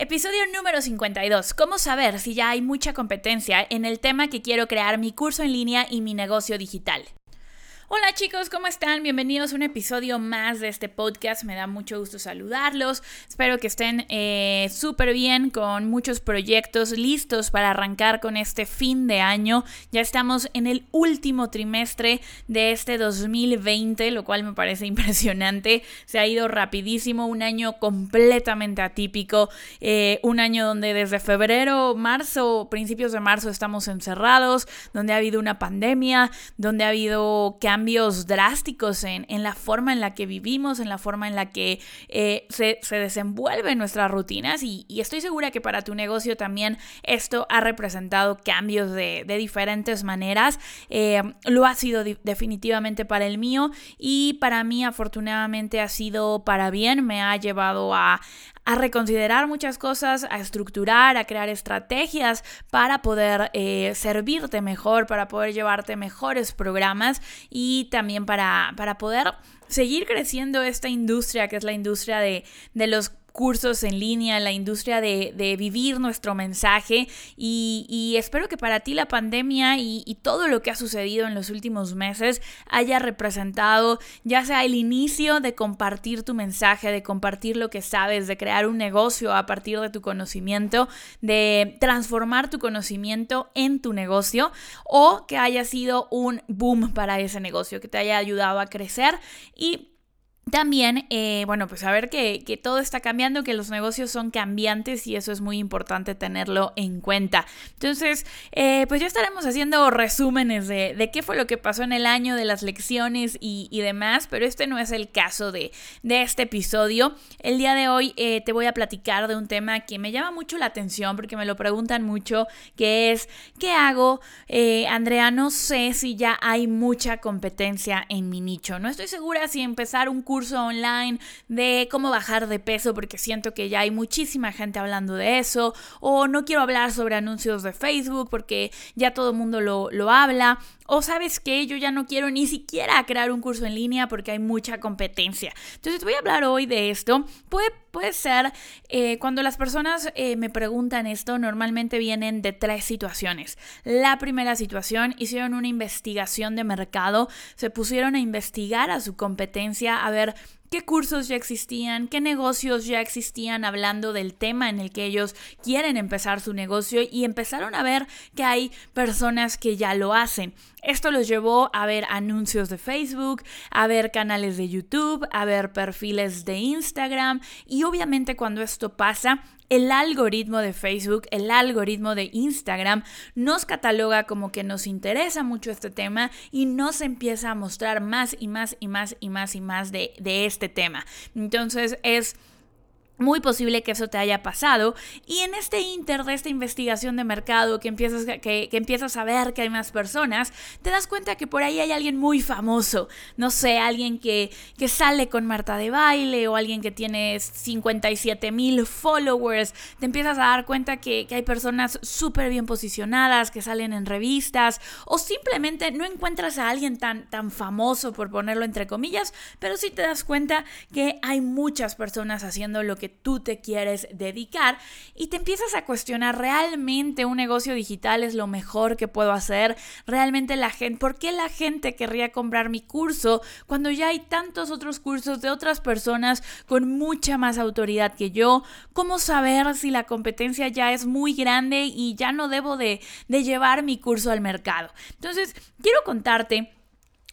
Episodio número 52. ¿Cómo saber si ya hay mucha competencia en el tema que quiero crear mi curso en línea y mi negocio digital? Hola chicos, ¿cómo están? Bienvenidos a un episodio más de este podcast. Me da mucho gusto saludarlos. Espero que estén eh, súper bien con muchos proyectos listos para arrancar con este fin de año. Ya estamos en el último trimestre de este 2020, lo cual me parece impresionante. Se ha ido rapidísimo, un año completamente atípico, eh, un año donde desde febrero, marzo, principios de marzo estamos encerrados, donde ha habido una pandemia, donde ha habido cambios cambios drásticos en, la forma en la que vivimos, en la forma en la que eh, se, desenvuelven nuestras rutinas y, estoy segura que para tu negocio también esto ha representado cambios de, diferentes maneras. Eh, lo ha sido definitivamente para el mío y para mí afortunadamente ha sido para bien, me ha llevado a, a reconsiderar muchas cosas, a estructurar, a crear estrategias para poder eh, servirte mejor, para poder llevarte mejores programas y también para, para poder seguir creciendo esta industria que es la industria de, de los cursos en línea, la industria de, vivir nuestro mensaje. Y, espero que para ti la pandemia y, y, todo lo que ha sucedido en los últimos meses haya representado ya sea el inicio de compartir tu mensaje, de compartir lo que sabes, de crear un negocio a partir de tu conocimiento, de transformar tu conocimiento en tu negocio o que haya sido un boom para ese negocio, que te haya ayudado a crecer y también, eh, bueno, pues saber que, que, todo está cambiando, que los negocios son cambiantes y eso es muy importante tenerlo en cuenta. Entonces, eh, pues ya estaremos haciendo resúmenes de, de, qué fue lo que pasó en el año, de las lecciones y, demás, pero este no es el caso de, de este episodio. El día de hoy eh, te voy a platicar de un tema que me llama mucho la atención porque me lo preguntan mucho, que es, ¿qué hago? Andrea, no sé si ya hay mucha competencia en mi nicho. No estoy segura si empezar un curso curso online de cómo bajar de peso porque siento que ya hay muchísima gente hablando de eso, o no quiero hablar sobre anuncios de Facebook porque ya todo el mundo lo, lo habla, o sabes que yo ya no quiero ni siquiera crear un curso en línea porque hay mucha competencia. Entonces voy a hablar hoy de esto. Puede, puede ser, eh, cuando las personas eh, me preguntan esto, normalmente vienen de tres situaciones. La primera situación, hicieron una investigación de mercado, se pusieron a investigar a su competencia, a ver qué cursos ya existían, qué negocios ya existían hablando del tema en el que ellos quieren empezar su negocio y empezaron a ver que hay personas que ya lo hacen. Esto los llevó a ver anuncios de Facebook, a ver canales de YouTube, a ver perfiles de Instagram y obviamente cuando esto pasa, el algoritmo de Facebook, el algoritmo de Instagram nos cataloga como que nos interesa mucho este tema y nos empieza a mostrar más y más y más y más y más de, de este tema. Entonces es muy posible que eso te haya pasado. Y en este inter de esta investigación de mercado, que empiezas, que, empiezas a ver que hay más personas, te das cuenta que por ahí hay alguien muy famoso. No sé, alguien que, que sale con Marta de baile o alguien que tiene 57 mil followers. Te empiezas a dar cuenta que, que hay personas súper bien posicionadas, que salen en revistas. O simplemente no encuentras a alguien tan, tan famoso, por ponerlo entre comillas, pero sí te das cuenta que hay muchas personas haciendo lo que tú te quieres dedicar y te empiezas a cuestionar, ¿realmente un negocio digital es lo mejor que puedo hacer? ¿Realmente la gente, por qué la gente querría comprar mi curso cuando ya hay tantos otros cursos de otras personas con mucha más autoridad que yo? ¿Cómo saber si la competencia ya es muy grande y ya no debo de, llevar mi curso al mercado? Entonces, quiero contarte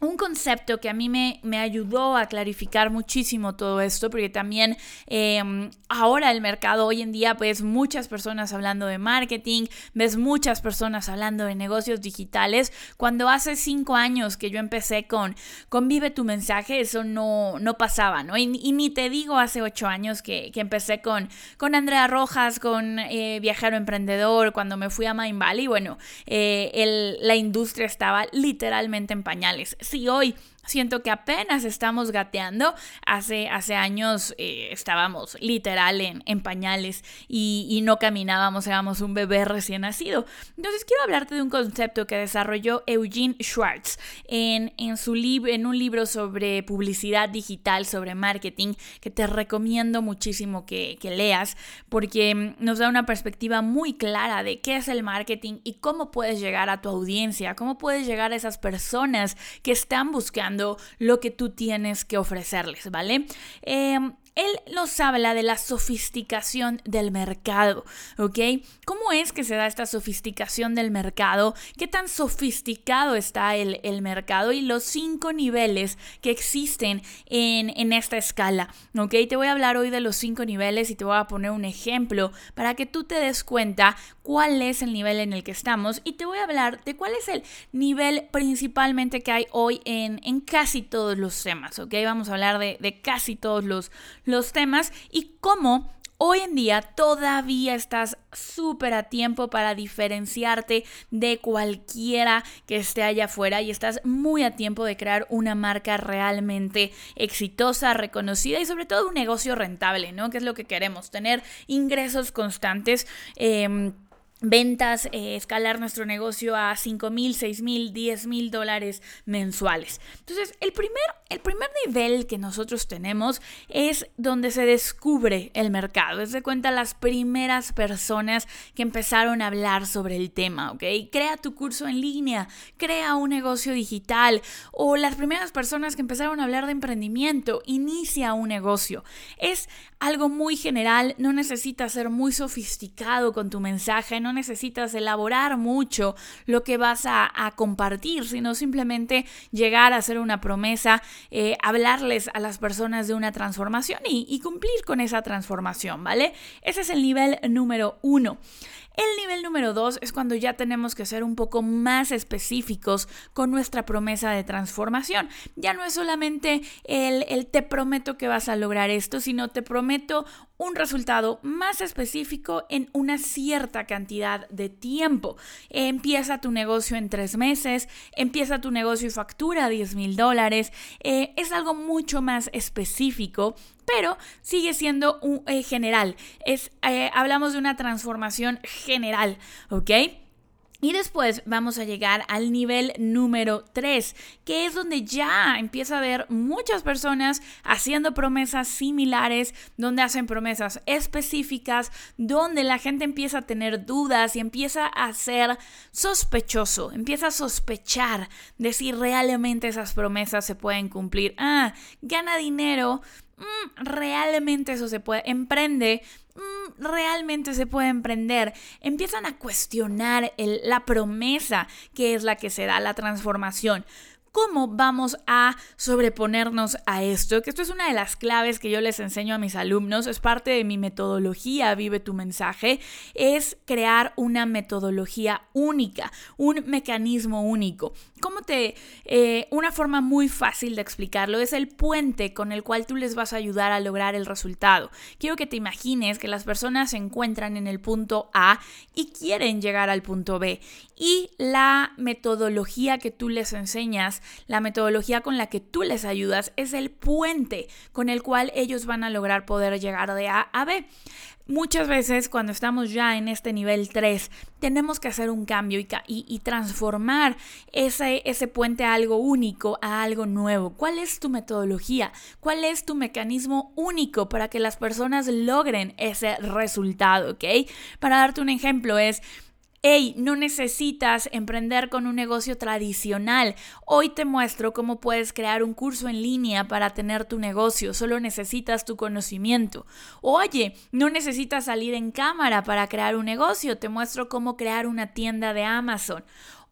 un concepto que a mí me, me, ayudó a clarificar muchísimo todo esto, porque también em, ahora el mercado hoy en día ves muchas personas hablando de marketing, ves muchas personas hablando de negocios digitales, cuando hace cinco años que yo empecé con, con Vive tu mensaje, eso no, no pasaba, ¿no? Y, ni te digo hace ocho años que, que empecé con, con Andrea Rojas, con eh, Viajero Emprendedor, cuando me fui a Mind Valley, bueno, eh, el, la industria estaba literalmente en pañales si hoy Siento que apenas estamos gateando. Hace, hace años eh, estábamos literal en, en pañales y, y, no caminábamos, éramos un bebé recién nacido. Entonces quiero hablarte de un concepto que desarrolló Eugene Schwartz en, en, su en un libro sobre publicidad digital, sobre marketing, que te recomiendo muchísimo que, que leas porque mm, nos da una perspectiva muy clara de qué es el marketing y cómo puedes llegar a tu audiencia, cómo puedes llegar a esas personas que están buscando lo que tú tienes que ofrecerles, ¿vale? Em, él nos habla de la sofisticación del mercado, ¿ok? ¿Cómo es que se da esta sofisticación del mercado? ¿Qué tan sofisticado está el, mercado? Y los cinco niveles que existen en, en, esta escala, ¿ok? Te voy a hablar hoy de los cinco niveles y te voy a poner un ejemplo para que tú te des cuenta cuál es el nivel en el que estamos y te voy a hablar de cuál es el nivel principalmente que hay hoy en, en casi todos los temas, ¿ok? Vamos a hablar de, de casi todos los los temas y cómo Hoy en día todavía estás súper a tiempo para diferenciarte de cualquiera que esté allá afuera y estás muy a tiempo de crear una marca realmente exitosa, reconocida y sobre todo un negocio rentable, ¿no? Que es lo que queremos, tener ingresos constantes. Em, ventas, eh, escalar nuestro negocio a 5 mil, 6 mil, 10 mil dólares mensuales. Entonces, el primer, el primer nivel que nosotros tenemos es donde se descubre el mercado. Es de cuenta las primeras personas que empezaron a hablar sobre el tema, ¿ok? Crea tu curso en línea, crea un negocio digital o las primeras personas que empezaron a hablar de emprendimiento, inicia un negocio. Es algo muy general, no necesitas ser muy sofisticado con tu mensaje, no necesitas elaborar mucho lo que vas a, compartir, sino simplemente llegar a hacer una promesa, eh, hablarles a las personas de una transformación y, y cumplir con esa transformación, ¿vale? Ese es el nivel número uno. El nivel número dos es cuando ya tenemos que ser un poco más específicos con nuestra promesa de transformación. Ya no es solamente el, el te prometo que vas a lograr esto, sino te prometo un resultado más específico en una cierta cantidad de tiempo. Empieza tu negocio en tres meses, empieza tu negocio y factura 10 mil dólares. Eh, es algo mucho más específico pero sigue siendo un, eh, general. Es, eh, hablamos de una transformación general, ¿ok? Y después vamos a llegar al nivel número 3, que es donde ya empieza a haber muchas personas haciendo promesas similares, donde hacen promesas específicas, donde la gente empieza a tener dudas y empieza a ser sospechoso, empieza a sospechar de si realmente esas promesas se pueden cumplir. Ah, gana dinero, Mm, realmente eso se puede, emprende, mm, realmente se puede emprender. Empiezan a cuestionar la promesa que es la que se da, la transformación. ¿Cómo vamos a sobreponernos a esto? Que esto es una de las claves que yo les enseño a mis alumnos, es parte de mi metodología Vive tu mensaje, es crear una metodología única, un mecanismo único. ¿Cómo Eh, una forma muy fácil de explicarlo es el puente con el cual tú les vas a ayudar a lograr el resultado. Quiero que te imagines que las personas se encuentran en el punto A y quieren llegar al punto B. Y la metodología que tú les enseñas la metodología con la que tú les ayudas es el puente con el cual ellos van a lograr poder llegar de A a B. Muchas veces cuando estamos ya en este nivel 3 tenemos que hacer un cambio y, transformar ese, ese puente a algo único, a algo nuevo. ¿Cuál es tu metodología? ¿Cuál es tu mecanismo único para que las personas logren ese resultado? ¿Ok? Para darte un ejemplo es Hey, no necesitas emprender con un negocio tradicional. Hoy te muestro cómo puedes crear un curso en línea para tener tu negocio. Solo necesitas tu conocimiento. Oye, no necesitas salir en cámara para crear un negocio. Te muestro cómo crear una tienda de Amazon.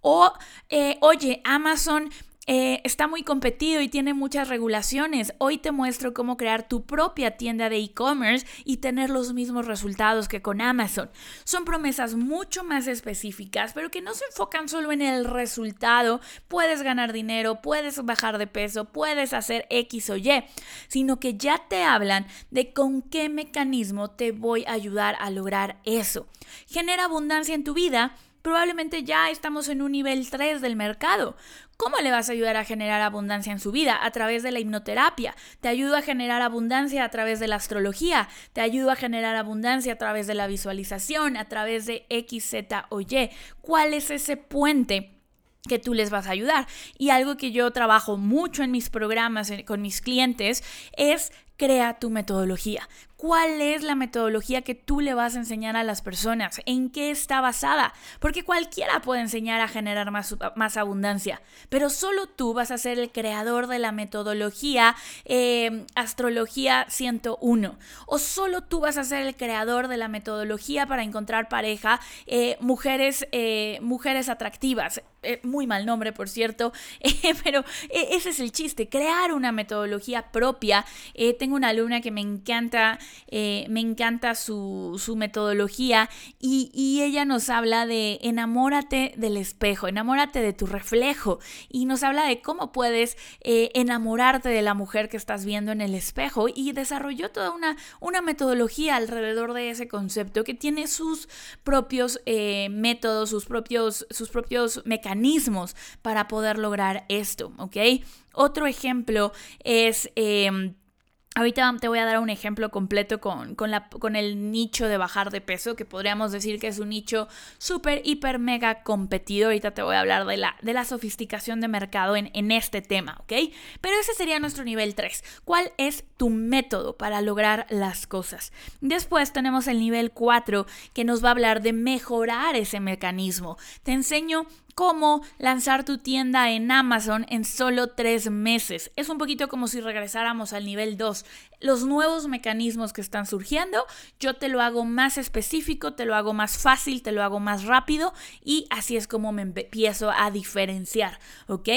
O, eh, oye, Amazon eh, está muy competido y tiene muchas regulaciones. Hoy te muestro cómo crear tu propia tienda de e-commerce y tener los mismos resultados que con Amazon. Son promesas mucho más específicas, pero que no se enfocan solo en el resultado. Puedes ganar dinero, puedes bajar de peso, puedes hacer X o Y, sino que ya te hablan de con qué mecanismo te voy a ayudar a lograr eso. Genera abundancia en tu vida probablemente ya estamos en un nivel 3 del mercado. ¿Cómo le vas a ayudar a generar abundancia en su vida? A través de la hipnoterapia. Te ayudo a generar abundancia a través de la astrología. Te ayudo a generar abundancia a través de la visualización, a través de X, Z o Y. ¿Cuál es ese puente? que tú les vas a ayudar. Y algo que yo trabajo mucho en mis programas con mis clientes es crea tu metodología. ¿Cuál es la metodología que tú le vas a enseñar a las personas? ¿En qué está basada? Porque cualquiera puede enseñar a generar más, abundancia, pero solo tú vas a ser el creador de la metodología eh, Astrología 101. O solo tú vas a ser el creador de la metodología para encontrar pareja, eh, mujeres, eh, mujeres atractivas. muy mal nombre, por cierto, pero ese es el chiste, crear una metodología propia. Tengo una alumna que me encanta eh, me encanta su, metodología y, ella nos habla de enamórate del espejo, enamórate de tu reflejo y nos habla de cómo puedes eh, enamorarte de la mujer que estás viendo en el espejo y desarrolló toda una, una metodología alrededor de ese concepto que tiene sus propios eh, métodos, sus propios, sus propios mecanismos para poder lograr esto, ¿ok? Otro ejemplo es... Em, Ahorita te voy a dar un ejemplo completo con, la, con, el nicho de bajar de peso, que podríamos decir que es un nicho súper, hiper, mega competido. Ahorita te voy a hablar de la, de la sofisticación de mercado en, en este tema, ¿ok? Pero ese sería nuestro nivel 3. ¿Cuál es tu método para lograr las cosas? Después tenemos el nivel 4, que nos va a hablar de mejorar ese mecanismo. Te enseño cómo lanzar tu tienda en Amazon en solo tres meses. Es un poquito como si regresáramos al nivel 2. Los nuevos mecanismos que están surgiendo, yo te lo hago más específico, te lo hago más fácil, te lo hago más rápido y así es como me empiezo a diferenciar, ¿ok?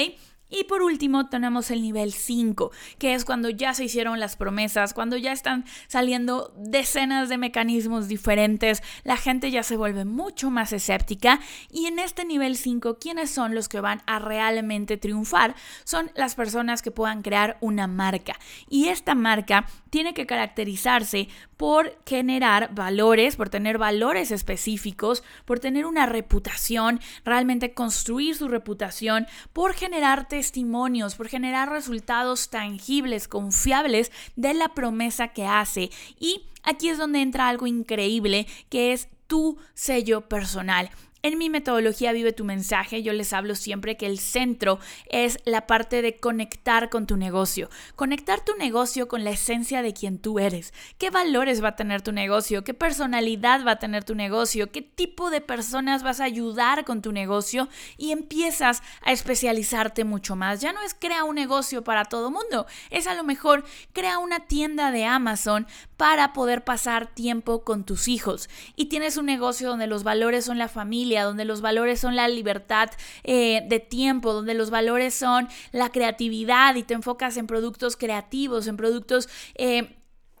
Y por último tenemos el nivel 5, que es cuando ya se hicieron las promesas, cuando ya están saliendo decenas de mecanismos diferentes, la gente ya se vuelve mucho más escéptica y en este nivel 5, ¿quiénes son los que van a realmente triunfar? Son las personas que puedan crear una marca. Y esta marca tiene que caracterizarse por generar valores, por tener valores específicos, por tener una reputación, realmente construir su reputación, por generar testimonios, por generar resultados tangibles, confiables de la promesa que hace. Y aquí es donde entra algo increíble, que es tu sello personal. En mi metodología Vive tu mensaje, yo les hablo siempre que el centro es la parte de conectar con tu negocio. Conectar tu negocio con la esencia de quien tú eres. ¿Qué valores va a tener tu negocio? ¿Qué personalidad va a tener tu negocio? ¿Qué tipo de personas vas a ayudar con tu negocio? Y empiezas a especializarte mucho más. Ya no es crea un negocio para todo mundo, es a lo mejor crea una tienda de Amazon para poder pasar tiempo con tus hijos. Y tienes un negocio donde los valores son la familia, donde los valores son la libertad eh, de tiempo, donde los valores son la creatividad y te enfocas en productos creativos, en productos... Eh,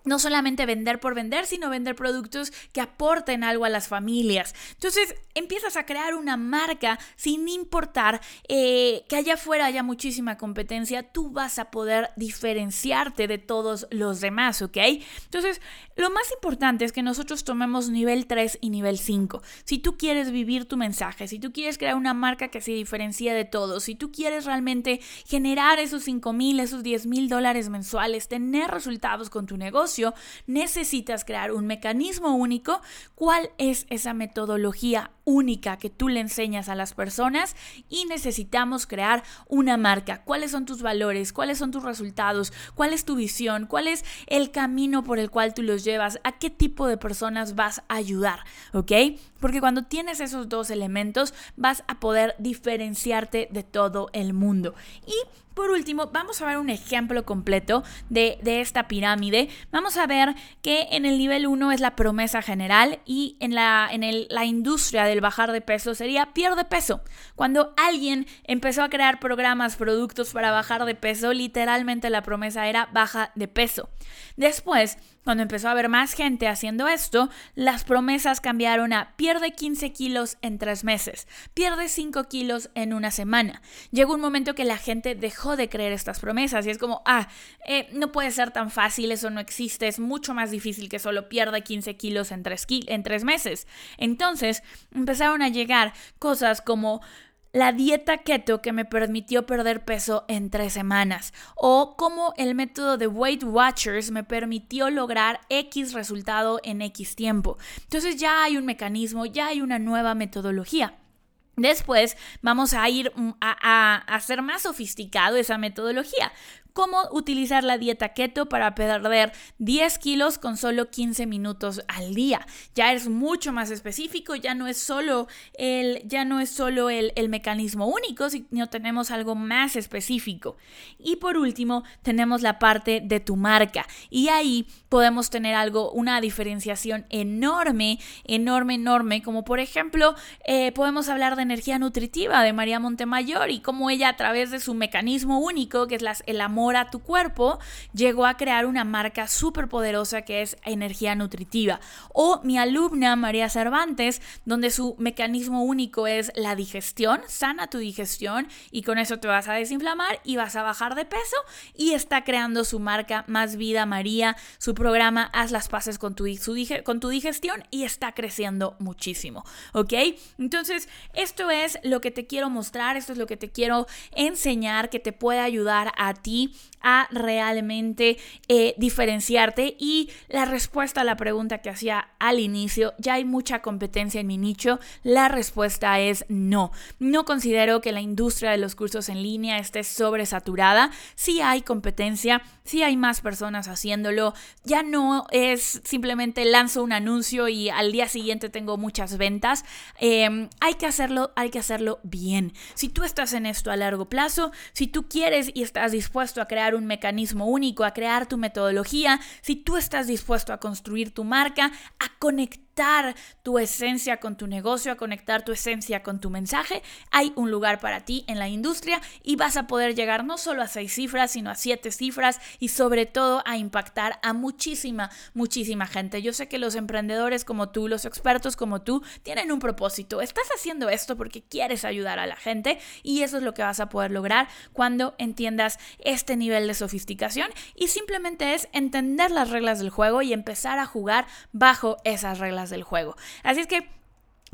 no solamente vender por vender, sino vender productos que aporten algo a las familias. Entonces empiezas a crear una marca sin importar eh, que allá afuera haya muchísima competencia, tú vas a poder diferenciarte de todos los demás, ¿ok? Entonces, lo más importante es que nosotros tomemos nivel 3 y nivel 5. Si tú quieres vivir tu mensaje, si tú quieres crear una marca que se diferencie de todos, si tú quieres realmente generar esos 5 mil, esos 10 mil dólares mensuales, tener resultados con tu negocio, necesitas crear un mecanismo único. ¿Cuál es esa metodología única que tú le enseñas a las personas? Y necesitamos crear una marca. ¿Cuáles son tus valores? ¿Cuáles son tus resultados? ¿Cuál es tu visión? ¿Cuál es el camino por el cual tú los llevas? ¿A qué tipo de personas vas a ayudar? ¿Ok? Porque cuando tienes esos dos elementos vas a poder diferenciarte de todo el mundo. Y por último, vamos a ver un ejemplo completo de, esta pirámide. Vamos a ver que en el nivel 1 es la promesa general y en, la, en la industria del bajar de peso sería pierde peso. Cuando alguien empezó a crear programas, productos para bajar de peso, literalmente la promesa era baja de peso. Después, cuando empezó a haber más gente haciendo esto, las promesas cambiaron a pierde 15 kilos en tres meses, pierde 5 kilos en una semana. Llegó un momento que la gente dejó de creer estas promesas y es como, ah, eh, no puede ser tan fácil, eso no existe, es mucho más difícil que solo pierde 15 kilos en tres, en tres meses. Entonces empezaron a llegar cosas como la dieta keto que me permitió perder peso en tres semanas o cómo el método de Weight Watchers me permitió lograr X resultado en X tiempo. Entonces ya hay un mecanismo, ya hay una nueva metodología. Después vamos a ir mm, a, a, hacer más sofisticado esa metodología cómo utilizar la dieta keto para perder 10 kilos con solo 15 minutos al día. Ya es mucho más específico, ya no es solo el, ya no es solo el, el mecanismo único, sino tenemos algo más específico. Y por último, tenemos la parte de tu marca. Y ahí podemos tener algo, una diferenciación enorme, enorme, enorme, como por ejemplo, eh, podemos hablar de energía nutritiva de María Montemayor y cómo ella a través de su mecanismo único, que es el amor, a tu cuerpo, llegó a crear una marca súper poderosa que es energía nutritiva. O mi alumna María Cervantes, donde su mecanismo único es la digestión, sana tu digestión y con eso te vas a desinflamar y vas a bajar de peso y está creando su marca Más Vida María, su programa Haz las paces con tu, con tu digestión y está creciendo muchísimo, ¿ok? Entonces, esto es lo que te quiero mostrar, esto es lo que te quiero enseñar que te puede ayudar a ti a realmente eh, diferenciarte y la respuesta a la pregunta que hacía al inicio, ya hay mucha competencia en mi nicho, la respuesta es no. No considero que la industria de los cursos en línea esté sobresaturada, sí hay competencia, sí hay más personas haciéndolo, ya no es simplemente lanzo un anuncio y al día siguiente tengo muchas ventas, em, hay que hacerlo, hay que hacerlo bien. Si tú estás en esto a largo plazo, si tú quieres y estás dispuesto a crear un mecanismo único, a crear tu metodología, si tú estás dispuesto a construir tu marca, a conectar tu esencia con tu negocio, a conectar tu esencia con tu mensaje, hay un lugar para ti en la industria y vas a poder llegar no solo a seis cifras, sino a siete cifras y sobre todo a impactar a muchísima, muchísima gente. Yo sé que los emprendedores como tú, los expertos como tú, tienen un propósito. Estás haciendo esto porque quieres ayudar a la gente y eso es lo que vas a poder lograr cuando entiendas este nivel de sofisticación y simplemente es entender las reglas del juego y empezar a jugar bajo esas reglas del juego. Así es que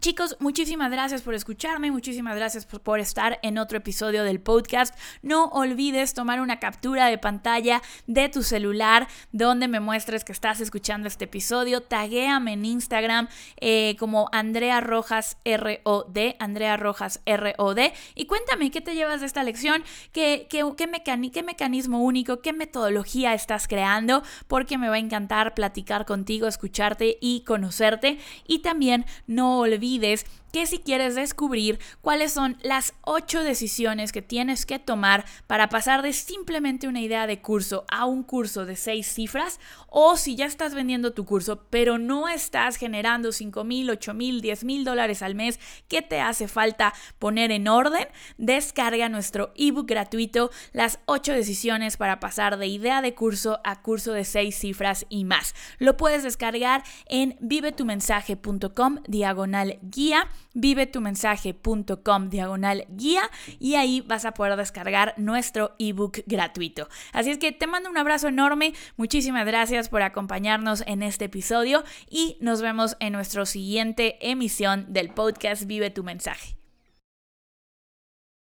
Chicos, muchísimas gracias por escucharme, muchísimas gracias por, estar en otro episodio del podcast. No olvides tomar una captura de pantalla de tu celular donde me muestres que estás escuchando este episodio. Taguéame en Instagram eh, como Andrea Rojas ROD, Andrea Rojas ROD, y cuéntame qué te llevas de esta lección, qué, qué, qué mecanismo único, qué metodología estás creando, porque me va a encantar platicar contigo, escucharte y conocerte. Y también no olvides olvides que si quieres descubrir cuáles son las ocho decisiones que tienes que tomar para pasar de simplemente una idea de curso a un curso de seis cifras, o si ya estás vendiendo tu curso pero no estás generando 5 mil, 8 mil, 10 mil dólares al mes, ¿qué te hace falta poner en orden? Descarga nuestro ebook gratuito, las ocho decisiones para pasar de idea de curso a curso de seis cifras y más. Lo puedes descargar en vivetumensaje.com diagonal guía, vivetumensaje.com diagonal guía y ahí vas a poder descargar nuestro ebook gratuito. Así es que te mando un abrazo enorme, muchísimas gracias por acompañarnos en este episodio y nos vemos en nuestra siguiente emisión del podcast Vive tu mensaje.